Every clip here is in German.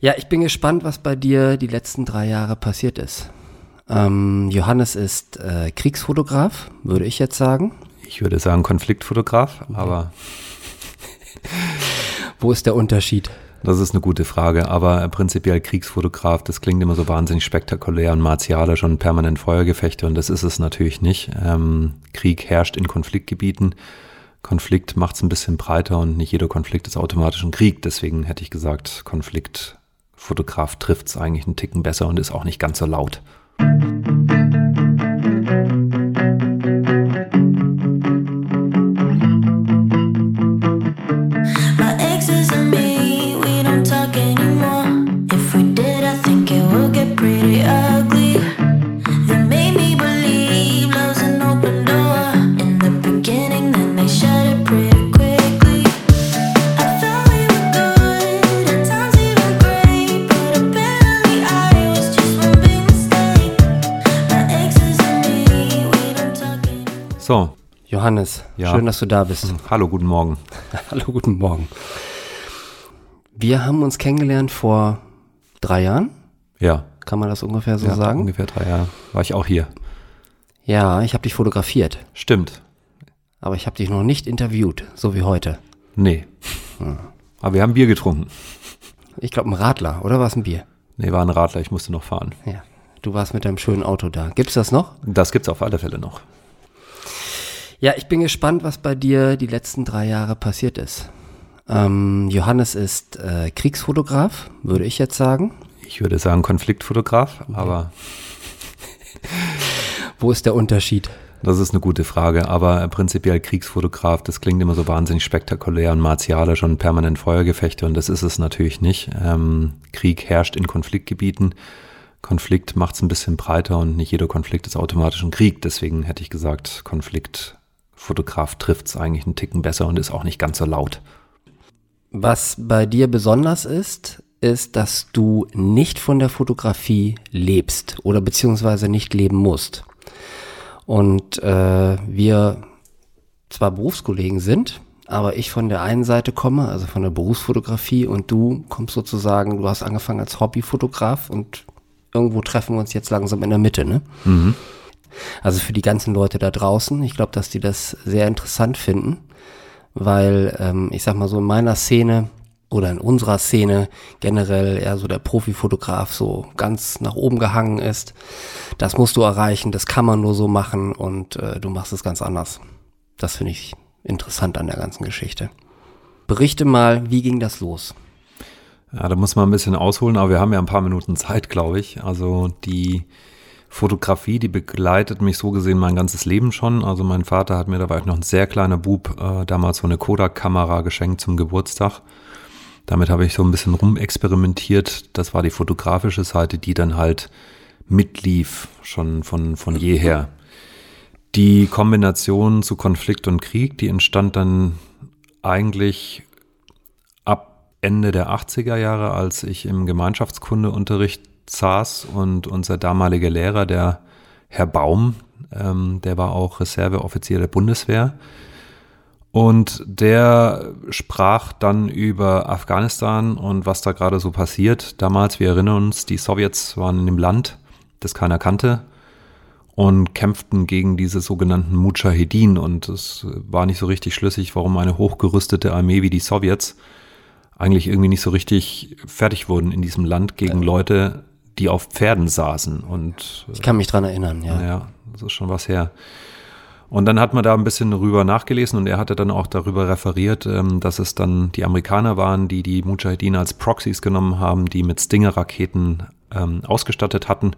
Ja, ich bin gespannt, was bei dir die letzten drei Jahre passiert ist. Ähm, Johannes ist äh, Kriegsfotograf, würde ich jetzt sagen. Ich würde sagen Konfliktfotograf, aber. Wo ist der Unterschied? Das ist eine gute Frage, aber prinzipiell Kriegsfotograf, das klingt immer so wahnsinnig spektakulär und martialisch und permanent Feuergefechte und das ist es natürlich nicht. Ähm, Krieg herrscht in Konfliktgebieten. Konflikt macht es ein bisschen breiter und nicht jeder Konflikt ist automatisch ein Krieg. Deswegen hätte ich gesagt, Konfliktfotograf trifft es eigentlich einen Ticken besser und ist auch nicht ganz so laut. So. Johannes, ja. schön, dass du da bist. Hallo, guten Morgen. Hallo, guten Morgen. Wir haben uns kennengelernt vor drei Jahren. Ja. Kann man das ungefähr so ja, sagen? Ungefähr drei Jahre. War ich auch hier. Ja, ich habe dich fotografiert. Stimmt. Aber ich habe dich noch nicht interviewt, so wie heute. Nee. Hm. Aber wir haben Bier getrunken. Ich glaube, ein Radler, oder war es ein Bier? Nee, war ein Radler, ich musste noch fahren. Ja. Du warst mit deinem schönen Auto da. Gibt's das noch? Das gibt's auf alle Fälle noch. Ja, ich bin gespannt, was bei dir die letzten drei Jahre passiert ist. Ähm, Johannes ist äh, Kriegsfotograf, würde ich jetzt sagen. Ich würde sagen Konfliktfotograf, aber. Wo ist der Unterschied? Das ist eine gute Frage, aber prinzipiell Kriegsfotograf, das klingt immer so wahnsinnig spektakulär und martialisch und permanent Feuergefechte und das ist es natürlich nicht. Ähm, Krieg herrscht in Konfliktgebieten. Konflikt macht es ein bisschen breiter und nicht jeder Konflikt ist automatisch ein Krieg. Deswegen hätte ich gesagt, Konflikt Fotograf trifft es eigentlich einen Ticken besser und ist auch nicht ganz so laut. Was bei dir besonders ist, ist, dass du nicht von der Fotografie lebst oder beziehungsweise nicht leben musst. Und äh, wir zwar Berufskollegen sind, aber ich von der einen Seite komme, also von der Berufsfotografie und du kommst sozusagen, du hast angefangen als Hobbyfotograf und irgendwo treffen wir uns jetzt langsam in der Mitte, ne? Mhm. Also für die ganzen Leute da draußen, ich glaube, dass die das sehr interessant finden, weil ähm, ich sag mal so in meiner Szene oder in unserer Szene generell eher so der Profifotograf so ganz nach oben gehangen ist. Das musst du erreichen, das kann man nur so machen und äh, du machst es ganz anders. Das finde ich interessant an der ganzen Geschichte. Berichte mal, wie ging das los? Ja, da muss man ein bisschen ausholen, aber wir haben ja ein paar Minuten Zeit, glaube ich. Also die Fotografie, die begleitet mich so gesehen mein ganzes Leben schon. Also mein Vater hat mir, da war ich noch ein sehr kleiner Bub, äh, damals so eine Kodak-Kamera geschenkt zum Geburtstag. Damit habe ich so ein bisschen rumexperimentiert. Das war die fotografische Seite, die dann halt mitlief, schon von, von jeher. Die Kombination zu Konflikt und Krieg, die entstand dann eigentlich ab Ende der 80er Jahre, als ich im Gemeinschaftskundeunterricht saß und unser damaliger Lehrer, der Herr Baum, ähm, der war auch Reserveoffizier der Bundeswehr. Und der sprach dann über Afghanistan und was da gerade so passiert. Damals, wir erinnern uns, die Sowjets waren in dem Land, das keiner kannte und kämpften gegen diese sogenannten Mujahedin. Und es war nicht so richtig schlüssig, warum eine hochgerüstete Armee wie die Sowjets eigentlich irgendwie nicht so richtig fertig wurden in diesem Land gegen Leute, die auf Pferden saßen. Und, ich kann mich dran erinnern, ja. Ja, das ist schon was her. Und dann hat man da ein bisschen darüber nachgelesen und er hatte dann auch darüber referiert, ähm, dass es dann die Amerikaner waren, die die Mujahideen als Proxys genommen haben, die mit Stinger-Raketen ähm, ausgestattet hatten.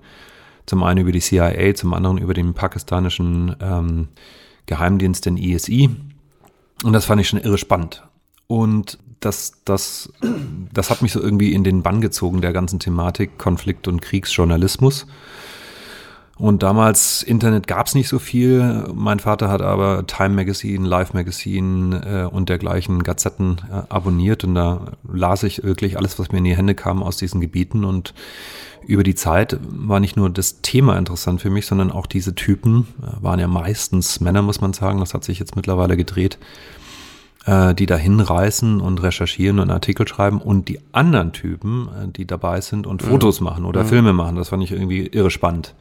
Zum einen über die CIA, zum anderen über den pakistanischen ähm, Geheimdienst, den ESI. Und das fand ich schon irre spannend. Und das, das, das hat mich so irgendwie in den Bann gezogen, der ganzen Thematik Konflikt- und Kriegsjournalismus. Und damals Internet gab es nicht so viel. Mein Vater hat aber Time Magazine, Live Magazine äh, und dergleichen Gazetten äh, abonniert und da las ich wirklich alles, was mir in die Hände kam aus diesen Gebieten und über die Zeit war nicht nur das Thema interessant für mich, sondern auch diese Typen äh, waren ja meistens Männer, muss man sagen. Das hat sich jetzt mittlerweile gedreht äh, die da hinreißen und recherchieren und Artikel schreiben und die anderen Typen, äh, die dabei sind und mhm. Fotos machen oder mhm. Filme machen. Das fand ich irgendwie irre spannend.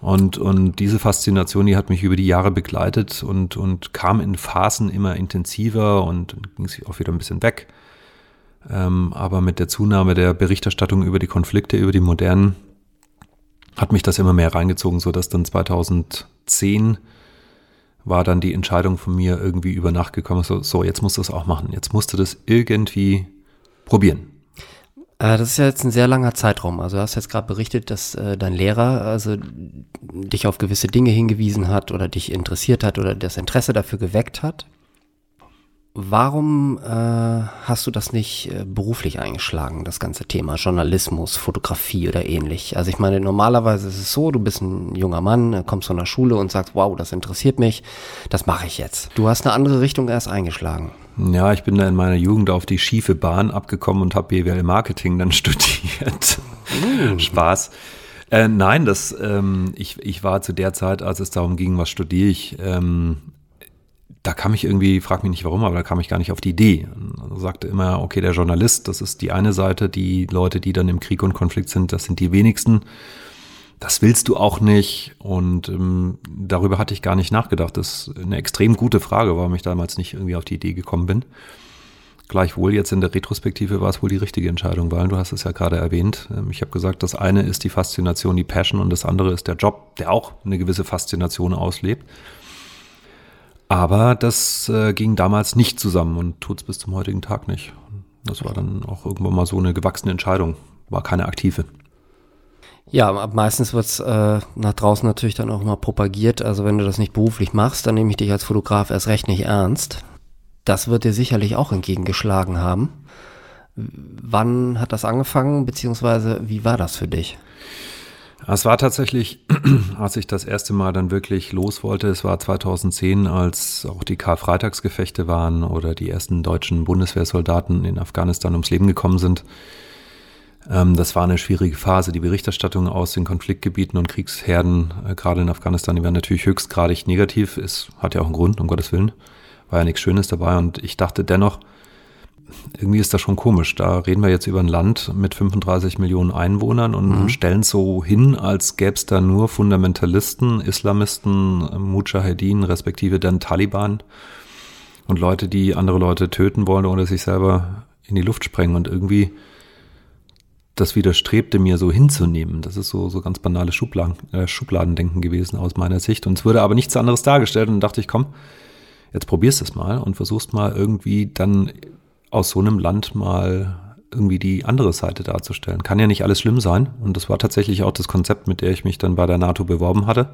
Und, und diese Faszination, die hat mich über die Jahre begleitet und, und kam in Phasen immer intensiver und ging sich auch wieder ein bisschen weg. Ähm, aber mit der Zunahme der Berichterstattung über die Konflikte, über die modernen, hat mich das immer mehr reingezogen, so dass dann 2010 war dann die Entscheidung von mir irgendwie über Nacht gekommen, so, so jetzt musst du das auch machen. Jetzt musst du das irgendwie probieren. Äh, das ist ja jetzt ein sehr langer Zeitraum. Also du hast jetzt gerade berichtet, dass äh, dein Lehrer also dich auf gewisse Dinge hingewiesen hat oder dich interessiert hat oder das Interesse dafür geweckt hat. Warum äh, hast du das nicht äh, beruflich eingeschlagen, das ganze Thema Journalismus, Fotografie oder ähnlich? Also ich meine, normalerweise ist es so, du bist ein junger Mann, äh, kommst von der Schule und sagst, wow, das interessiert mich, das mache ich jetzt. Du hast eine andere Richtung erst eingeschlagen. Ja, ich bin da in meiner Jugend auf die schiefe Bahn abgekommen und habe BWL Marketing dann studiert. Mm. Spaß. Äh, nein, das, ähm, ich, ich war zu der Zeit, als es darum ging, was studiere ich, ähm, da kam ich irgendwie, frag mich nicht warum, aber da kam ich gar nicht auf die Idee. Also sagte immer, okay, der Journalist, das ist die eine Seite, die Leute, die dann im Krieg und Konflikt sind, das sind die wenigsten. Das willst du auch nicht. Und ähm, darüber hatte ich gar nicht nachgedacht. Das ist eine extrem gute Frage, warum ich damals nicht irgendwie auf die Idee gekommen bin. Gleichwohl, jetzt in der Retrospektive war es wohl die richtige Entscheidung, weil du hast es ja gerade erwähnt. Ähm, ich habe gesagt, das eine ist die Faszination, die Passion und das andere ist der Job, der auch eine gewisse Faszination auslebt. Aber das äh, ging damals nicht zusammen und tut es bis zum heutigen Tag nicht. Das war dann auch irgendwann mal so eine gewachsene Entscheidung, war keine aktive. Ja, meistens wird's äh, nach draußen natürlich dann auch mal propagiert. Also wenn du das nicht beruflich machst, dann nehme ich dich als Fotograf erst recht nicht ernst. Das wird dir sicherlich auch entgegengeschlagen haben. Wann hat das angefangen, beziehungsweise wie war das für dich? Es war tatsächlich, als ich das erste Mal dann wirklich los wollte, es war 2010, als auch die Karfreitagsgefechte waren oder die ersten deutschen Bundeswehrsoldaten in Afghanistan ums Leben gekommen sind. Ähm, das war eine schwierige Phase. Die Berichterstattung aus den Konfliktgebieten und Kriegsherden, äh, gerade in Afghanistan, die waren natürlich höchstgradig negativ. Es hat ja auch einen Grund, um Gottes Willen. War ja nichts Schönes dabei. Und ich dachte dennoch, irgendwie ist das schon komisch. Da reden wir jetzt über ein Land mit 35 Millionen Einwohnern und mhm. stellen so hin, als gäbe es da nur Fundamentalisten, Islamisten, Mujahedin, respektive dann Taliban und Leute, die andere Leute töten wollen oder sich selber in die Luft sprengen und irgendwie das widerstrebte mir so hinzunehmen. Das ist so, so ganz banales Schubladen, äh, Schubladendenken gewesen aus meiner Sicht. Und es wurde aber nichts anderes dargestellt und dachte ich, komm, jetzt probierst es mal und versuchst mal irgendwie dann aus so einem Land mal irgendwie die andere Seite darzustellen. Kann ja nicht alles schlimm sein. Und das war tatsächlich auch das Konzept, mit der ich mich dann bei der NATO beworben hatte.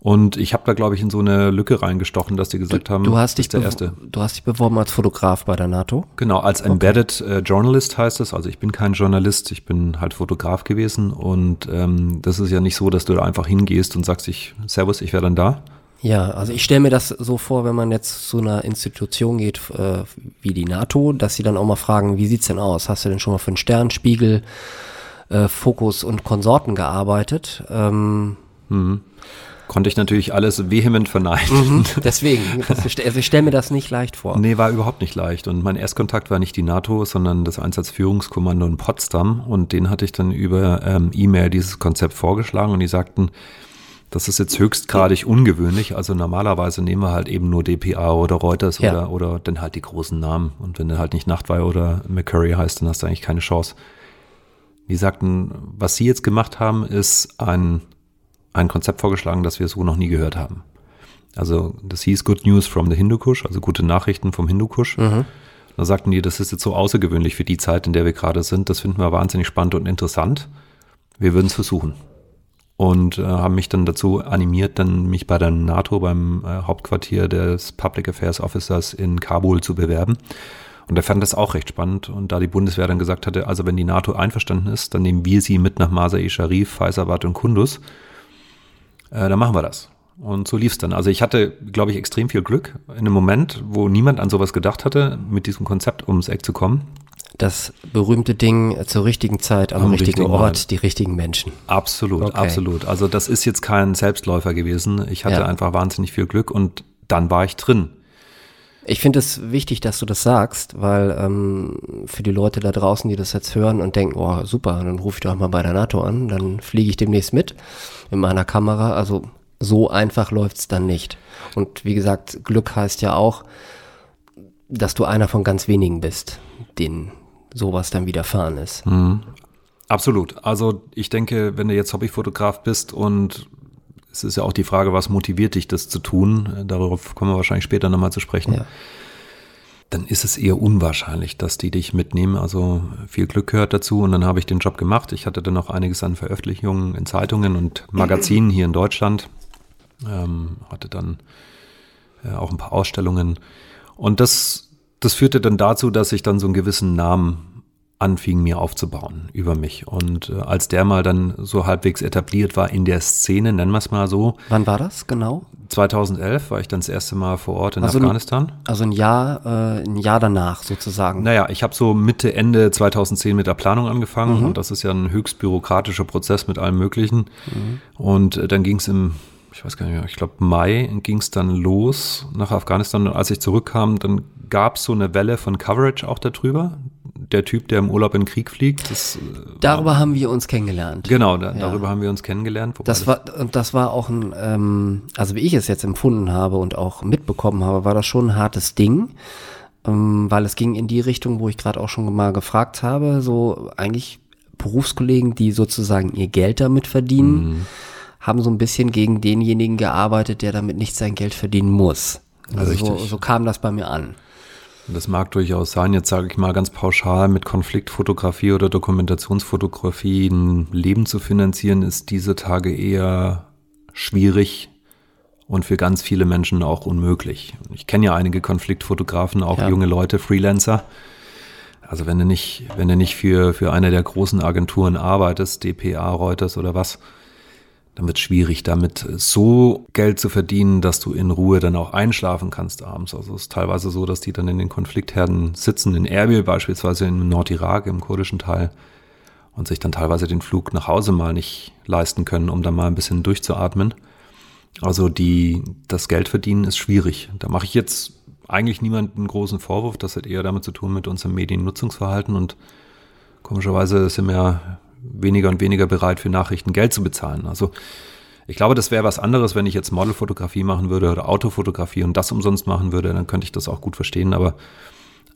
Und ich habe da, glaube ich, in so eine Lücke reingestochen, dass die gesagt du, haben, du hast dich der erste. Du hast dich beworben als Fotograf bei der NATO? Genau, als Embedded okay. äh, Journalist heißt es. Also ich bin kein Journalist, ich bin halt Fotograf gewesen. Und ähm, das ist ja nicht so, dass du da einfach hingehst und sagst, ich, Servus, ich wäre dann da, ja, also ich stelle mir das so vor, wenn man jetzt zu einer Institution geht äh, wie die NATO, dass sie dann auch mal fragen, wie sieht's denn aus? Hast du denn schon mal für einen Sternspiegel, äh, Fokus und Konsorten gearbeitet? Ähm, mhm. Konnte ich natürlich alles vehement verneinen. Mhm, deswegen, das, also ich stelle mir das nicht leicht vor. Nee, war überhaupt nicht leicht. Und mein Erstkontakt war nicht die NATO, sondern das Einsatzführungskommando in Potsdam. Und den hatte ich dann über ähm, E-Mail dieses Konzept vorgeschlagen und die sagten, das ist jetzt höchstgradig ungewöhnlich. Also normalerweise nehmen wir halt eben nur DPA oder Reuters ja. oder, oder dann halt die großen Namen. Und wenn du halt nicht Nachtwey oder McCurry heißt, dann hast du eigentlich keine Chance. Die sagten, was sie jetzt gemacht haben, ist ein, ein Konzept vorgeschlagen, das wir so noch nie gehört haben. Also das hieß Good News from the Hindukush, also gute Nachrichten vom Hindukush. Mhm. Da sagten die, das ist jetzt so außergewöhnlich für die Zeit, in der wir gerade sind. Das finden wir wahnsinnig spannend und interessant. Wir würden es versuchen und äh, haben mich dann dazu animiert, dann mich bei der NATO beim äh, Hauptquartier des Public Affairs Officers in Kabul zu bewerben. Und er fand das auch recht spannend. Und da die Bundeswehr dann gesagt hatte, also wenn die NATO einverstanden ist, dann nehmen wir sie mit nach Masai Sharif, Faisabad und Kunduz. Äh, dann machen wir das. Und so lief's dann. Also ich hatte, glaube ich, extrem viel Glück in einem Moment, wo niemand an sowas gedacht hatte, mit diesem Konzept ums Eck zu kommen das berühmte Ding zur richtigen Zeit am, am richtigen, richtigen, Ort, Ort, die richtigen Menschen. Absolut, okay. absolut. Also das ist jetzt kein Selbstläufer gewesen. Ich hatte ja. einfach wahnsinnig viel Glück und dann war ich drin. Ich finde es wichtig, dass du das sagst, weil ähm, für die Leute da draußen, die das jetzt hören und denken, oh super, dann rufe ich doch mal bei der NATO an, dann fliege ich demnächst mit mit meiner Kamera. Also so einfach läuft's dann nicht. Und wie gesagt, Glück heißt ja auch, dass du einer von ganz wenigen bist, denen sowas dann widerfahren ist. Mhm. Absolut. Also ich denke, wenn du jetzt Hobbyfotograf bist und es ist ja auch die Frage, was motiviert dich, das zu tun, darauf kommen wir wahrscheinlich später nochmal zu sprechen, ja. dann ist es eher unwahrscheinlich, dass die dich mitnehmen. Also viel Glück gehört dazu und dann habe ich den Job gemacht. Ich hatte dann noch einiges an Veröffentlichungen in Zeitungen und Magazinen hier in Deutschland, ähm, hatte dann äh, auch ein paar Ausstellungen und das, das führte dann dazu, dass ich dann so einen gewissen Namen anfing mir aufzubauen über mich. Und äh, als der mal dann so halbwegs etabliert war in der Szene, nennen wir es mal so. Wann war das genau? 2011 war ich dann das erste Mal vor Ort in also Afghanistan. Ein, also ein Jahr, äh, ein Jahr danach sozusagen. Naja, ich habe so Mitte, Ende 2010 mit der Planung angefangen mhm. und das ist ja ein höchst bürokratischer Prozess mit allem Möglichen. Mhm. Und äh, dann ging es im ich weiß gar nicht mehr, ich glaube Mai ging es dann los nach Afghanistan und als ich zurückkam, dann gab es so eine Welle von Coverage auch darüber der Typ, der im Urlaub in den Krieg fliegt. Das, äh, darüber war, haben wir uns kennengelernt. Genau, da, ja. darüber haben wir uns kennengelernt. Das war, und das war auch ein, ähm, also wie ich es jetzt empfunden habe und auch mitbekommen habe, war das schon ein hartes Ding, ähm, weil es ging in die Richtung, wo ich gerade auch schon mal gefragt habe, so eigentlich Berufskollegen, die sozusagen ihr Geld damit verdienen, mhm. Haben so ein bisschen gegen denjenigen gearbeitet, der damit nicht sein Geld verdienen muss. Also so, so kam das bei mir an. Das mag durchaus sein. Jetzt sage ich mal ganz pauschal, mit Konfliktfotografie oder Dokumentationsfotografie ein Leben zu finanzieren, ist diese Tage eher schwierig und für ganz viele Menschen auch unmöglich. Ich kenne ja einige Konfliktfotografen, auch ja. junge Leute, Freelancer. Also wenn du nicht, wenn du nicht für, für eine der großen Agenturen arbeitest, DPA, Reuters oder was, dann wird es schwierig, damit so Geld zu verdienen, dass du in Ruhe dann auch einschlafen kannst abends. Also es ist teilweise so, dass die dann in den Konfliktherden sitzen, in Erbil beispielsweise im Nordirak, im kurdischen Teil, und sich dann teilweise den Flug nach Hause mal nicht leisten können, um dann mal ein bisschen durchzuatmen. Also die, das Geld verdienen ist schwierig. Da mache ich jetzt eigentlich niemanden großen Vorwurf. Das hat eher damit zu tun mit unserem Mediennutzungsverhalten und komischerweise sind wir weniger und weniger bereit, für Nachrichten Geld zu bezahlen. Also ich glaube, das wäre was anderes, wenn ich jetzt Modelfotografie machen würde oder Autofotografie und das umsonst machen würde, dann könnte ich das auch gut verstehen. Aber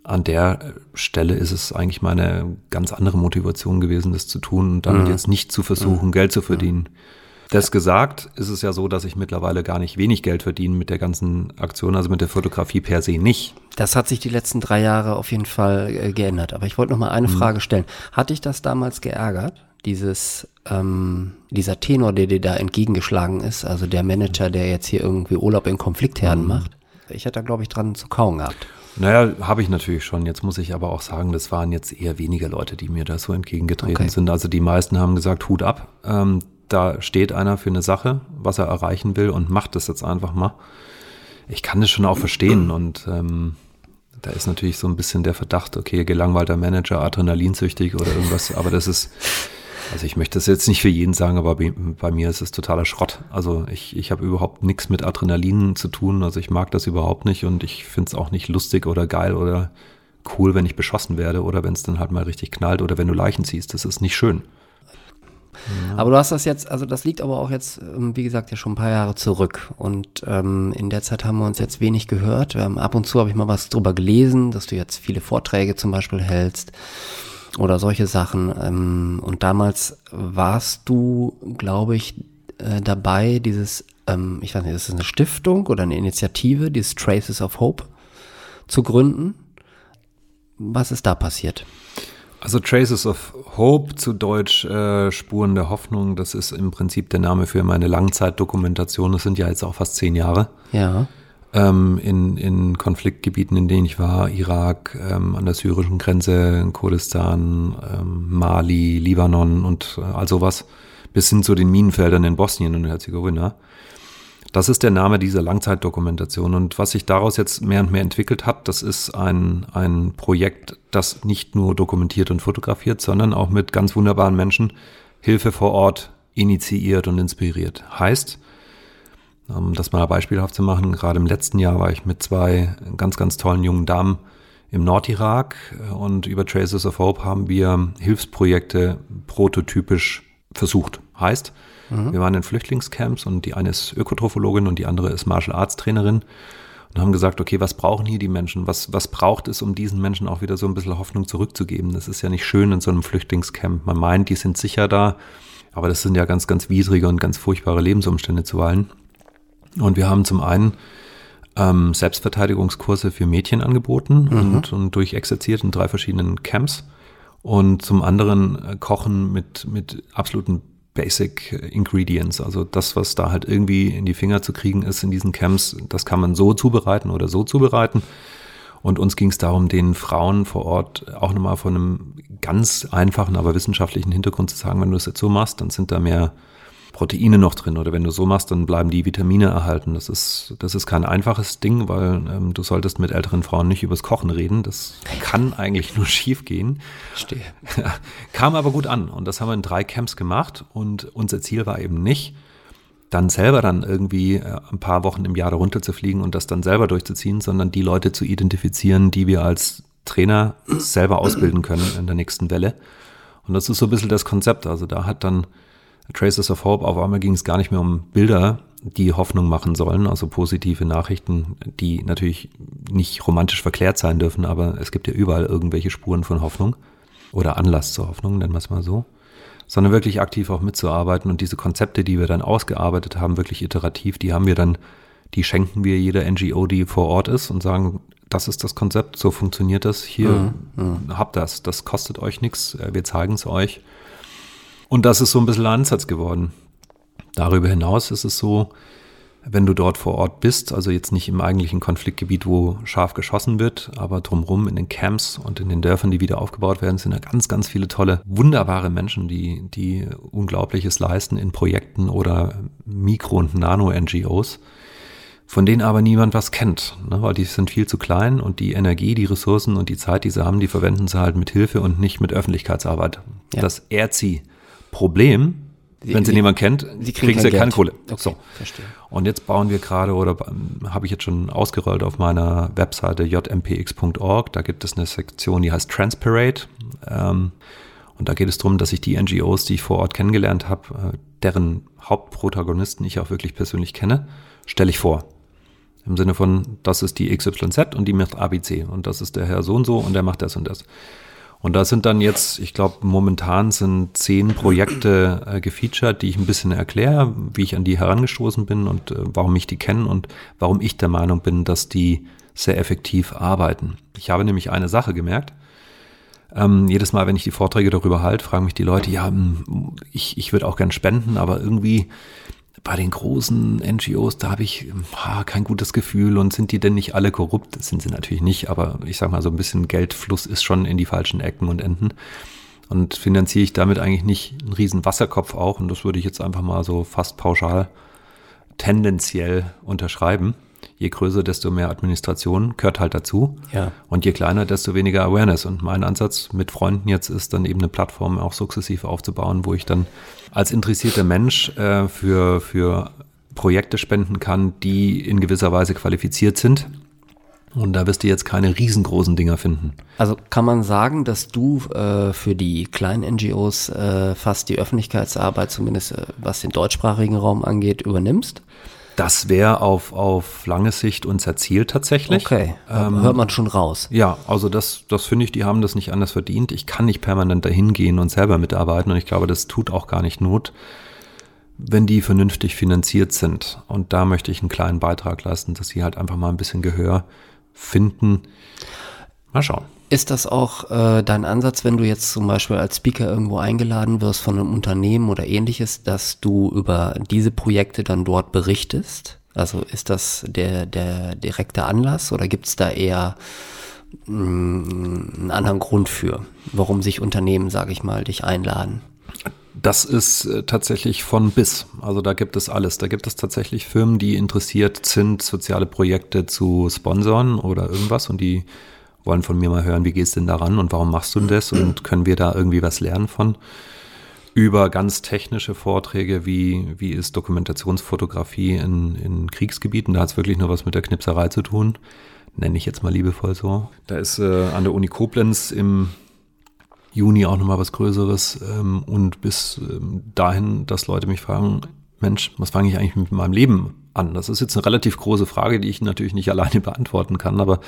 an der Stelle ist es eigentlich meine ganz andere Motivation gewesen, das zu tun und damit mhm. jetzt nicht zu versuchen, mhm. Geld zu verdienen. Mhm. Das gesagt, ist es ja so, dass ich mittlerweile gar nicht wenig Geld verdiene mit der ganzen Aktion, also mit der Fotografie per se nicht. Das hat sich die letzten drei Jahre auf jeden Fall äh, geändert. Aber ich wollte noch mal eine mhm. Frage stellen. Hat dich das damals geärgert? Dieses, ähm, dieser Tenor, der dir da entgegengeschlagen ist, also der Manager, der jetzt hier irgendwie Urlaub in Konfliktherden mhm. macht? Ich hätte da, glaube ich, dran zu kauen gehabt. Naja, habe ich natürlich schon. Jetzt muss ich aber auch sagen, das waren jetzt eher weniger Leute, die mir da so entgegengetreten okay. sind. Also die meisten haben gesagt, Hut ab. Ähm, da steht einer für eine Sache, was er erreichen will und macht das jetzt einfach mal. Ich kann das schon auch verstehen und ähm, da ist natürlich so ein bisschen der Verdacht, okay, gelangweilter Manager, adrenalinsüchtig oder irgendwas, aber das ist, also ich möchte das jetzt nicht für jeden sagen, aber bei, bei mir ist es totaler Schrott. Also ich, ich habe überhaupt nichts mit Adrenalin zu tun, also ich mag das überhaupt nicht und ich finde es auch nicht lustig oder geil oder cool, wenn ich beschossen werde oder wenn es dann halt mal richtig knallt oder wenn du Leichen ziehst. Das ist nicht schön. Aber du hast das jetzt, also das liegt aber auch jetzt, ähm, wie gesagt, ja schon ein paar Jahre zurück. Und ähm, in der Zeit haben wir uns jetzt wenig gehört. Ähm, ab und zu habe ich mal was drüber gelesen, dass du jetzt viele Vorträge zum Beispiel hältst oder solche Sachen. Ähm, und damals warst du, glaube ich, äh, dabei, dieses, ähm, ich weiß nicht, ist das eine Stiftung oder eine Initiative, dieses Traces of Hope zu gründen. Was ist da passiert? Also Traces of Hope, zu Deutsch äh, Spuren der Hoffnung, das ist im Prinzip der Name für meine Langzeitdokumentation. Das sind ja jetzt auch fast zehn Jahre. Ja. Ähm, in, in Konfliktgebieten, in denen ich war, Irak, ähm, an der syrischen Grenze, Kurdistan, ähm, Mali, Libanon und äh, all sowas, bis hin zu den Minenfeldern in Bosnien und Herzegowina. Das ist der Name dieser Langzeitdokumentation. Und was sich daraus jetzt mehr und mehr entwickelt hat, das ist ein, ein Projekt, das nicht nur dokumentiert und fotografiert, sondern auch mit ganz wunderbaren Menschen Hilfe vor Ort initiiert und inspiriert. Heißt, Um das mal beispielhaft zu machen, gerade im letzten Jahr war ich mit zwei ganz, ganz tollen jungen Damen im Nordirak und über Traces of Hope haben wir Hilfsprojekte prototypisch versucht. Heißt, mhm. wir waren in Flüchtlingscamps und die eine ist Ökotrophologin und die andere ist Martial Arts Trainerin und haben gesagt, okay, was brauchen hier die Menschen? Was, was braucht es, um diesen Menschen auch wieder so ein bisschen Hoffnung zurückzugeben? Das ist ja nicht schön in so einem Flüchtlingscamp. Man meint, die sind sicher da, aber das sind ja ganz, ganz widrige und ganz furchtbare Lebensumstände zuweilen. Und wir haben zum einen ähm, Selbstverteidigungskurse für Mädchen angeboten mhm. und, und durchexerziert in drei verschiedenen Camps. Und zum anderen äh, Kochen mit, mit absoluten Basic Ingredients, also das, was da halt irgendwie in die Finger zu kriegen ist in diesen Camps, das kann man so zubereiten oder so zubereiten. Und uns ging es darum, den Frauen vor Ort auch nochmal von einem ganz einfachen, aber wissenschaftlichen Hintergrund zu sagen, wenn du es jetzt so machst, dann sind da mehr Proteine noch drin oder wenn du so machst, dann bleiben die Vitamine erhalten. Das ist, das ist kein einfaches Ding, weil ähm, du solltest mit älteren Frauen nicht übers Kochen reden. Das kann eigentlich nur schief gehen. Verstehe. Kam aber gut an und das haben wir in drei Camps gemacht und unser Ziel war eben nicht, dann selber dann irgendwie äh, ein paar Wochen im Jahr darunter zu fliegen und das dann selber durchzuziehen, sondern die Leute zu identifizieren, die wir als Trainer selber ausbilden können in der nächsten Welle. Und das ist so ein bisschen das Konzept. Also da hat dann Traces of Hope, auf einmal ging es gar nicht mehr um Bilder, die Hoffnung machen sollen, also positive Nachrichten, die natürlich nicht romantisch verklärt sein dürfen, aber es gibt ja überall irgendwelche Spuren von Hoffnung oder Anlass zur Hoffnung, nennen wir es mal so, sondern wirklich aktiv auch mitzuarbeiten und diese Konzepte, die wir dann ausgearbeitet haben, wirklich iterativ, die haben wir dann, die schenken wir jeder NGO, die vor Ort ist und sagen, das ist das Konzept, so funktioniert das, hier mhm, mhm. habt das, das kostet euch nichts, wir zeigen es euch und das ist so ein bisschen ein Ansatz geworden. Darüber hinaus ist es so, wenn du dort vor Ort bist, also jetzt nicht im eigentlichen Konfliktgebiet, wo scharf geschossen wird, aber drumherum in den Camps und in den Dörfern, die wieder aufgebaut werden, sind da ganz, ganz viele tolle, wunderbare Menschen, die, die Unglaubliches leisten in Projekten oder Mikro- und Nano-NGOs, von denen aber niemand was kennt, ne, weil die sind viel zu klein und die Energie, die Ressourcen und die Zeit, die sie haben, die verwenden sie halt mit Hilfe und nicht mit Öffentlichkeitsarbeit. Ja. Das ehrt sie Problem, wenn sie niemand kennt, sie kriegen, kriegen sie keine Kohle. Okay, so. verstehe. Und jetzt bauen wir gerade oder habe ich jetzt schon ausgerollt auf meiner Webseite jmpx.org. Da gibt es eine Sektion, die heißt Transpirate. Ähm, und da geht es darum, dass ich die NGOs, die ich vor Ort kennengelernt habe, äh, deren Hauptprotagonisten ich auch wirklich persönlich kenne, stelle ich vor. Im Sinne von, das ist die XYZ und die macht ABC und das ist der Herr so und so und der macht das und das. Und da sind dann jetzt, ich glaube, momentan sind zehn Projekte äh, gefeatured, die ich ein bisschen erkläre, wie ich an die herangestoßen bin und äh, warum ich die kenne und warum ich der Meinung bin, dass die sehr effektiv arbeiten. Ich habe nämlich eine Sache gemerkt. Ähm, jedes Mal, wenn ich die Vorträge darüber halte, fragen mich die Leute, ja, hm, ich, ich würde auch gern spenden, aber irgendwie bei den großen NGOs, da habe ich ha, kein gutes Gefühl und sind die denn nicht alle korrupt? Das sind sie natürlich nicht, aber ich sage mal, so ein bisschen Geldfluss ist schon in die falschen Ecken und Enden. Und finanziere ich damit eigentlich nicht einen riesen Wasserkopf auch und das würde ich jetzt einfach mal so fast pauschal tendenziell unterschreiben je größer, desto mehr Administration gehört halt dazu. Ja. Und je kleiner, desto weniger Awareness. Und mein Ansatz mit Freunden jetzt ist dann eben eine Plattform auch sukzessiv aufzubauen, wo ich dann als interessierter Mensch äh, für, für Projekte spenden kann, die in gewisser Weise qualifiziert sind. Und da wirst du jetzt keine riesengroßen Dinger finden. Also kann man sagen, dass du äh, für die kleinen NGOs äh, fast die Öffentlichkeitsarbeit, zumindest äh, was den deutschsprachigen Raum angeht, übernimmst? Das wäre auf, auf lange Sicht unser Ziel tatsächlich. Okay, ähm, hört man schon raus. Ja, also das, das finde ich, die haben das nicht anders verdient. Ich kann nicht permanent dahin gehen und selber mitarbeiten und ich glaube, das tut auch gar nicht Not, wenn die vernünftig finanziert sind. Und da möchte ich einen kleinen Beitrag leisten, dass sie halt einfach mal ein bisschen Gehör finden. Mal schauen. Ist das auch äh, dein Ansatz, wenn du jetzt zum Beispiel als Speaker irgendwo eingeladen wirst von einem Unternehmen oder ähnliches, dass du über diese Projekte dann dort berichtest? Also ist das der, der direkte Anlass oder gibt es da eher mh, mm, einen anderen Grund für, warum sich Unternehmen, sage ich mal, dich einladen? Das ist äh, tatsächlich von bis. Also da gibt es alles. Da gibt es tatsächlich Firmen, die interessiert sind, soziale Projekte zu sponsern oder irgendwas und die wollen von mir mal hören, wie gehst du denn daran und warum machst du denn das und können wir da irgendwie was lernen von? über ganz technische Vorträge, wie, wie ist Dokumentationsfotografie in, in Kriegsgebieten. Da hat es wirklich nur was mit der Knipserei zu tun. Nenne ich jetzt mal liebevoll so. Da ist äh, an der Uni Koblenz im Juni auch nochmal was Größeres. Ähm, und bis ähm, dahin, dass Leute mich fragen, Mensch, was fange ich eigentlich mit meinem Leben an? Das ist jetzt eine relativ große Frage, die ich natürlich nicht alleine beantworten kann, aber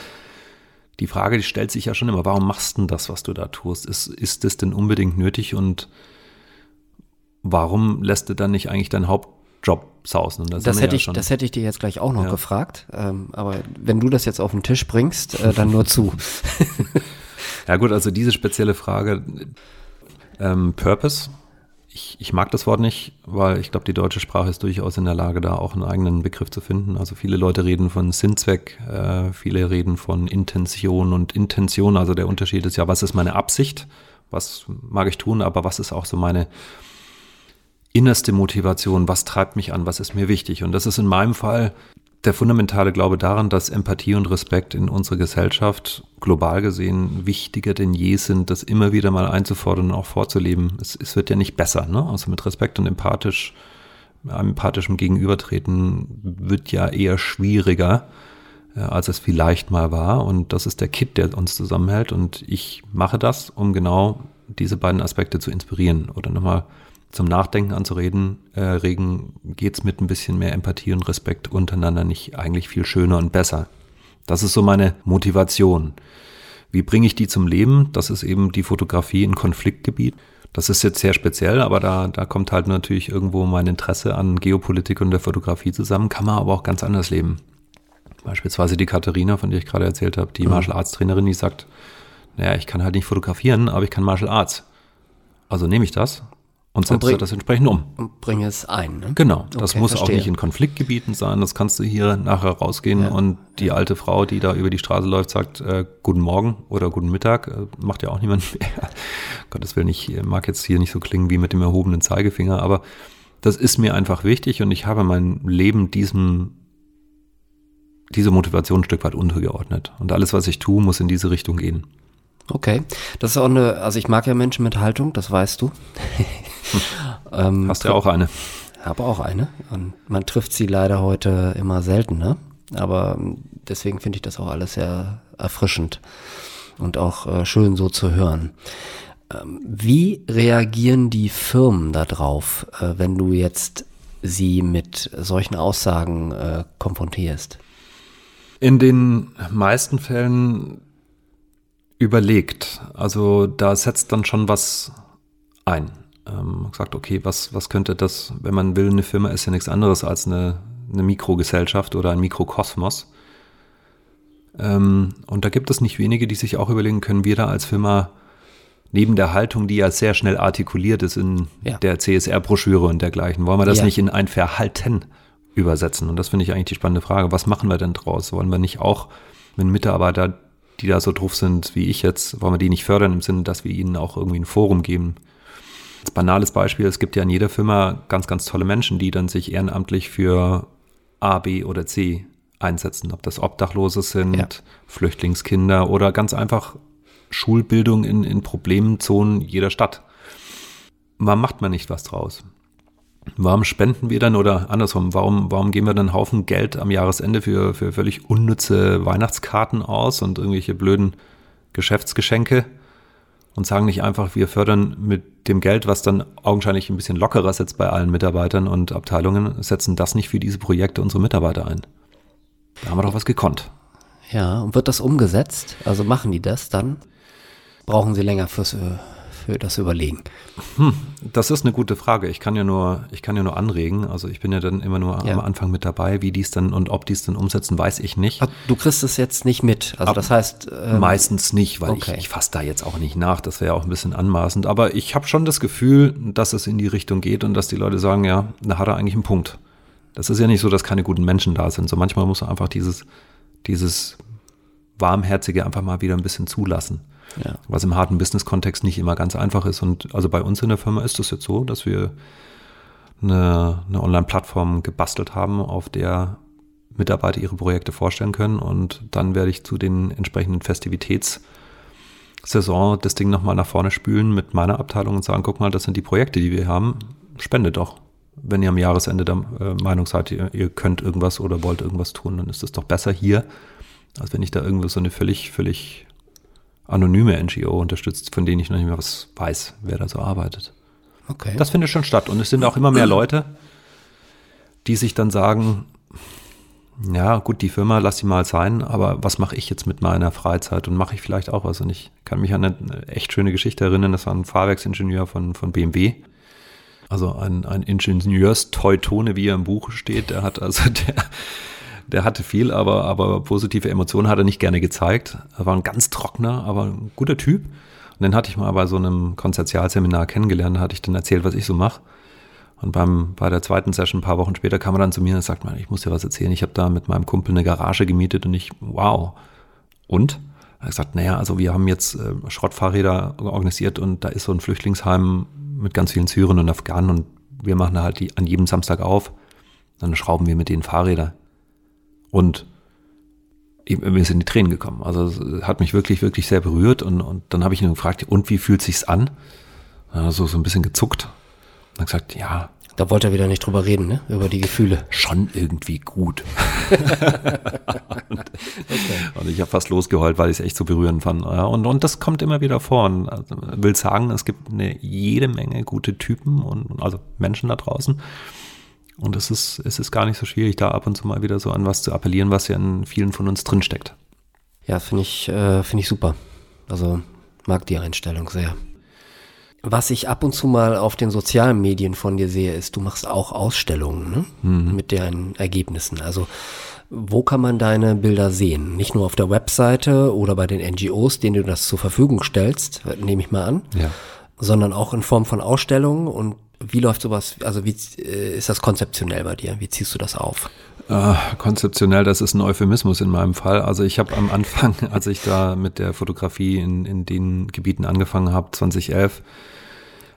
die Frage, die stellt sich ja schon immer, warum machst du denn das, was du da tust? Ist, ist das denn unbedingt nötig und warum lässt du dann nicht eigentlich deinen Hauptjob sausen? Das, das hätte, ja ich, das hätte ich dir jetzt gleich auch noch ja. gefragt. Ähm, aber wenn du das jetzt auf den Tisch bringst, äh, dann nur zu. ja gut, also diese spezielle Frage, ähm, Purpose, ich, ich mag das Wort nicht, weil ich glaube, die deutsche Sprache ist durchaus in der Lage, da auch einen eigenen Begriff zu finden. Also viele Leute reden von Sinnzweck, äh, viele reden von Intention und Intention. Also der Unterschied ist ja, was ist meine Absicht? Was mag ich tun? Aber was ist auch so meine innerste Motivation, was treibt mich an, was ist mir wichtig. Und das ist in meinem Fall der fundamentale Glaube daran, dass Empathie und Respekt in unserer Gesellschaft global gesehen wichtiger denn je sind, das immer wieder mal einzufordern und auch vorzuleben. Es, es wird ja nicht besser, ne? Also mit Respekt und empathisch, empathischem Gegenübertreten wird ja eher schwieriger, äh, als es vielleicht mal war. Und das ist der Kit, der uns zusammenhält. Und ich mache das, um genau diese beiden Aspekte zu inspirieren oder nochmal zum Nachdenken anzureden, äh, regen, geht's mit ein bisschen mehr Empathie und Respekt untereinander nicht eigentlich viel schöner und besser. Das ist so meine Motivation. Wie bringe ich die zum Leben? Das ist eben die Fotografie in Konfliktgebiet. Das ist jetzt sehr speziell, aber da, da kommt halt natürlich irgendwo mein Interesse an Geopolitik und der Fotografie zusammen, kann man aber auch ganz anders leben. Beispielsweise die Katharina, von der ich gerade erzählt habe, die mhm. Martial Arts Trainerin, die sagt, naja, ich kann halt nicht fotografieren, aber ich kann Martial Arts. Also nehme ich das und setze bring, das entsprechend um. Und bringe es ein. Ne? Genau. Das okay, muss verstehe. auch nicht in Konfliktgebieten sein. Das kannst du hier nachher rausgehen ja. und die alte Frau, die da über die Straße läuft, sagt äh, Guten Morgen oder Guten Mittag. Äh, macht ja auch niemand mehr. Gottes Willen, ich mag jetzt hier nicht so klingen wie mit dem erhobenen Zeigefinger, aber das ist mir einfach wichtig und ich habe mein Leben diesem diese Motivation ein Stück weit untergeordnet. Und alles, was ich tue, muss in diese Richtung gehen. Okay. Das ist auch eine, also ich mag ja Menschen mit Haltung, das weißt du. ähm, Hast du ja auch eine. Habe auch eine. Und man trifft sie leider heute immer seltener. Aber deswegen finde ich das auch alles sehr erfrischend und auch äh, schön so zu hören. Ähm, wie reagieren die Firmen darauf, äh, wenn du jetzt sie mit solchen Aussagen äh, konfrontierst? In den meisten Fällen überlegt. Also da setzt dann schon was ein. Ähm, sagt, okay, was, was könnte das, wenn man will, eine Firma ist ja nichts anderes als eine, eine Mikrogesellschaft oder ein Mikrokosmos. Ähm, und da gibt es nicht wenige, die sich auch überlegen, können wir da als Firma neben der Haltung, die ja sehr schnell artikuliert ist in ja. der CSR-Broschüre und dergleichen, wollen wir das ja. nicht in ein Verhalten übersetzen? Und das finde ich eigentlich die spannende Frage. Was machen wir denn draus? Wollen wir nicht auch, wenn Mitarbeiter die da so drauf sind wie ich jetzt, wollen wir die nicht fördern im Sinne, dass wir ihnen auch irgendwie ein Forum geben. Als banales Beispiel, es gibt ja in jeder Firma ganz, ganz tolle Menschen, die dann sich ehrenamtlich für A, B oder C einsetzen. Ob das Obdachlose sind, ja. Flüchtlingskinder oder ganz einfach Schulbildung in, in Problemzonen jeder Stadt. Warum macht man nicht was draus? Warum spenden wir dann oder andersrum, warum, warum geben wir dann einen Haufen Geld am Jahresende für, für völlig unnütze Weihnachtskarten aus und irgendwelche blöden Geschäftsgeschenke und sagen nicht einfach, wir fördern mit dem Geld, was dann augenscheinlich ein bisschen lockerer sitzt bei allen Mitarbeitern und Abteilungen, setzen das nicht für diese Projekte unsere Mitarbeiter ein. Da haben wir doch was gekonnt. Ja, und wird das umgesetzt? Also machen die das dann? Brauchen sie länger fürs, für das Überlegen? Hm, das ist eine gute Frage. Ich kann ja nur, ich kann ja nur anregen. Also ich bin ja dann immer nur ja. am Anfang mit dabei. Wie die es dann und ob die es dann umsetzen, weiß ich nicht. Du kriegst es jetzt nicht mit. Also Ab, das heißt ähm, meistens nicht, weil okay. ich, ich fasse da jetzt auch nicht nach. Das wäre ja auch ein bisschen anmaßend. Aber ich habe schon das Gefühl, dass es in die Richtung geht und dass die Leute sagen, ja, da hat er eigentlich einen Punkt. Das ist ja nicht so, dass keine guten Menschen da sind. So manchmal muss man einfach dieses, dieses warmherzige einfach mal wieder ein bisschen zulassen. Ja. Was im harten Business-Kontext nicht immer ganz einfach ist. Und also bei uns in der Firma ist es jetzt so, dass wir eine, eine Online-Plattform gebastelt haben, auf der Mitarbeiter ihre Projekte vorstellen können. Und dann werde ich zu den entsprechenden Festivitäts- Saison das Ding nochmal nach vorne spülen mit meiner Abteilung und sagen, guck mal, das sind die Projekte, die wir haben, spendet doch. Wenn ihr am Jahresende der äh, Meinung seid, ihr, könnt irgendwas oder wollt irgendwas tun, dann ist es doch besser hier, als wenn ich da irgendwo so eine völlig, völlig anonyme NGO unterstützt, von denen ich noch nicht mehr was weiß, wer da so arbeitet. Okay. Das findet schon statt. Und es sind auch immer mehr Leute, die sich dann sagen, ja, gut, die Firma, lass sie mal sein, aber was mache ich jetzt mit meiner Freizeit und mache ich vielleicht auch was? Und ich kann mich an eine echt schöne Geschichte erinnern, das war ein Fahrwerksingenieur von, von BMW. Also ein, ein Ingenieurs-Teutone, wie er im Buch steht, der hat also, der, der hatte viel, aber, aber positive Emotionen hat er nicht gerne gezeigt. Er war ein ganz trockener, aber ein guter Typ. Und den hatte ich mal bei so einem Konzertialseminar kennengelernt, da hatte ich dann erzählt, was ich so mache. Und beim, bei der zweiten Session, ein paar Wochen später, kam er dann zu mir und sagt, man, ich muss dir was erzählen. Ich habe da mit meinem Kumpel eine Garage gemietet und ich, wow. Und? Er hat gesagt, naja, also wir haben jetzt äh, Schrottfahrräder organisiert und da ist so ein Flüchtlingsheim mit ganz vielen Syrern und Afghanen und wir machen da halt die an jedem Samstag auf. Dann schrauben wir mit denen Fahrräder. Und mir sind die Tränen gekommen. Also es hat mich wirklich, wirklich sehr berührt und, und dann habe ich ihn gefragt, und wie fühlt sich's an? Also so ein bisschen gezuckt. Und dann gesagt, ja. Da wollte er wieder nicht drüber reden, ne? Über die Gefühle. Schon irgendwie gut. und, okay. und, ich habe fast losgeheult, weil ich es echt so berührend fand. Und, und das kommt immer wieder vor. Und also, will sagen, es gibt eine jede Menge gute Typen und also Menschen da draußen und es ist, es ist gar nicht so schwierig, da ab und zu mal wieder so an was zu appellieren, was ja in vielen von uns drinsteckt. Ja, finde ich, äh, finde ich super. Also mag die Einstellung sehr. Was ich ab und zu mal auf den sozialen Medien von dir sehe, ist, du machst auch Ausstellungen ne? Mhm. mit deinen Ergebnissen. Also wo kann man deine Bilder sehen? Nicht nur auf der Webseite oder bei den NGOs, denen du das zur Verfügung stellst, nehme ich mal an, ja. sondern auch in Form von Ausstellungen und wie läuft sowas, also wie äh, ist das konzeptionell bei dir? Wie ziehst du das auf? Äh, konzeptionell, das ist ein Euphemismus in meinem Fall. Also ich habe am Anfang, als ich da mit der Fotografie in, in den Gebieten angefangen habe, 2011,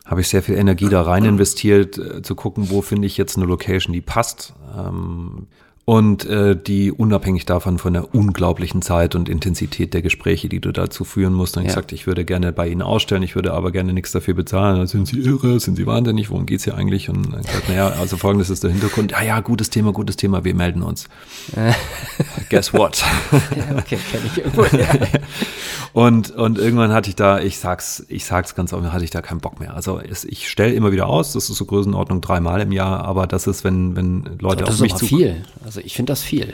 habe ich sehr viel Energie da rein investiert, äh, zu gucken, wo finde ich jetzt eine Location, die passt. Ähm, und äh, die unabhängig davon von der unglaublichen Zeit und Intensität der Gespräche, die du dazu führen musst. Und ja. ich sagte, ich würde gerne bei Ihnen ausstellen, ich würde aber gerne nichts dafür bezahlen. Sind Sie irre? Sind Sie wahnsinnig? Worum geht's hier eigentlich? Und ich sagte, naja, also folgendes ist der Hintergrund. Ja, ja, gutes Thema, gutes Thema, wir melden uns. Guess what? ja, okay, kenne ich irgendwo. Ja. und, und irgendwann hatte ich da, ich sag's, ich sag's ganz offen, hatte ich da keinen Bock mehr. Also es, ich stelle immer wieder aus, das ist so Größenordnung dreimal im Jahr, aber das ist, wenn, wenn Leute das auf mich zu. viel. Also also ich finde das viel.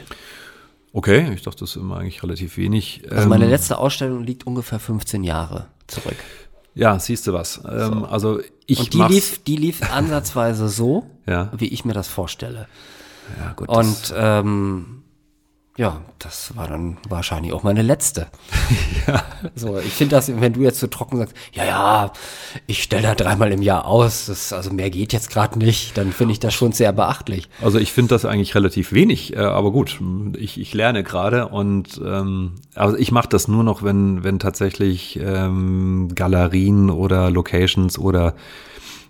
Okay, ich dachte, das ist immer eigentlich relativ wenig. Also meine ähm, letzte Ausstellung liegt ungefähr 15 Jahre zurück. Ja, siehst du was. Ähm, so. Also ich Und die lief, die lief ansatzweise so, ja. wie ich mir das vorstelle. Ja, gut. Und ähm, ja, das war dann wahrscheinlich auch meine letzte. ja. So, ich finde das, wenn du jetzt so trocken sagst, ja, ja, ich stelle da dreimal im Jahr aus, das, also mehr geht jetzt gerade nicht, dann finde ich das schon sehr beachtlich. Also ich finde das eigentlich relativ wenig, äh, aber gut, ich, ich lerne gerade und ähm, also ich mache das nur noch, wenn, wenn tatsächlich ähm, Galerien oder Locations oder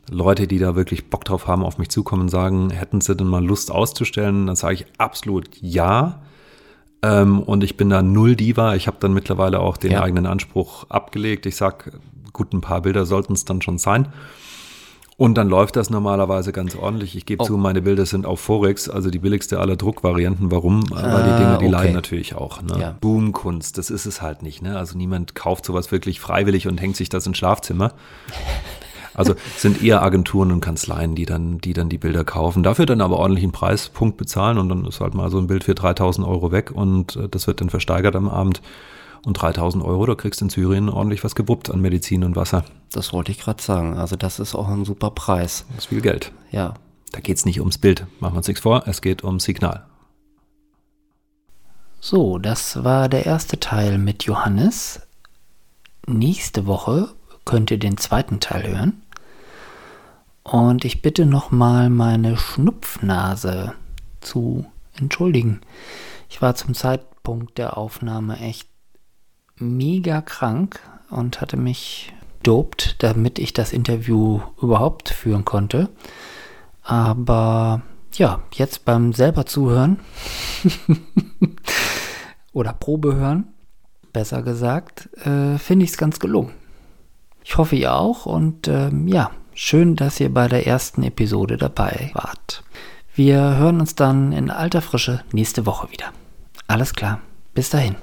Leute, die da wirklich Bock drauf haben, auf mich zukommen und sagen, hätten sie denn mal Lust auszustellen, dann sage ich absolut ja. Ähm, und ich bin da null Diva. Ich habe dann mittlerweile auch den ja. eigenen Anspruch abgelegt. Ich sag, gut, ein paar Bilder sollten es dann schon sein. Und dann läuft das normalerweise ganz ordentlich. Ich gebe oh. zu, meine Bilder sind auf Forex, also die billigste aller Druckvarianten. Warum? Weil die Dinge, die ah, okay. leiden natürlich auch. Ne? Ja. Boomkunst, das ist es halt nicht. Ne? Also niemand kauft sowas wirklich freiwillig und hängt sich das ins Schlafzimmer. Also sind eher Agenturen und Kanzleien, die dann, die dann die Bilder kaufen. Dafür dann aber ordentlichen Preispunkt bezahlen und dann ist halt mal so ein Bild für 3000 Euro weg und äh, das wird dann versteigert am Abend. Und 3000 Euro, da kriegst du in Syrien ordentlich was gebuppt an Medizin und Wasser. Das wollte ich gerade sagen. Also das ist auch ein super Preis. Das ist viel Geld. Ja. Da geht's nicht ums Bild. Machen wir uns nichts vor. Es geht ums Signal. So, das war der erste Teil mit Johannes. Nächste Woche könnt ihr den zweiten Teil hören. Und ich bitte nochmal meine Schnupfnase zu entschuldigen. Ich war zum Zeitpunkt der Aufnahme echt mega krank und hatte mich dopt, damit ich das Interview überhaupt führen konnte. Aber ja, jetzt beim selber zuhören oder Probe hören besser gesagt, äh, finde ich es ganz gelungen. Ich hoffe, ihr auch und ähm, ja, schön, dass ihr bei der ersten Episode dabei wart. Wir hören uns dann in alter Frische nächste Woche wieder. Alles klar, bis dahin.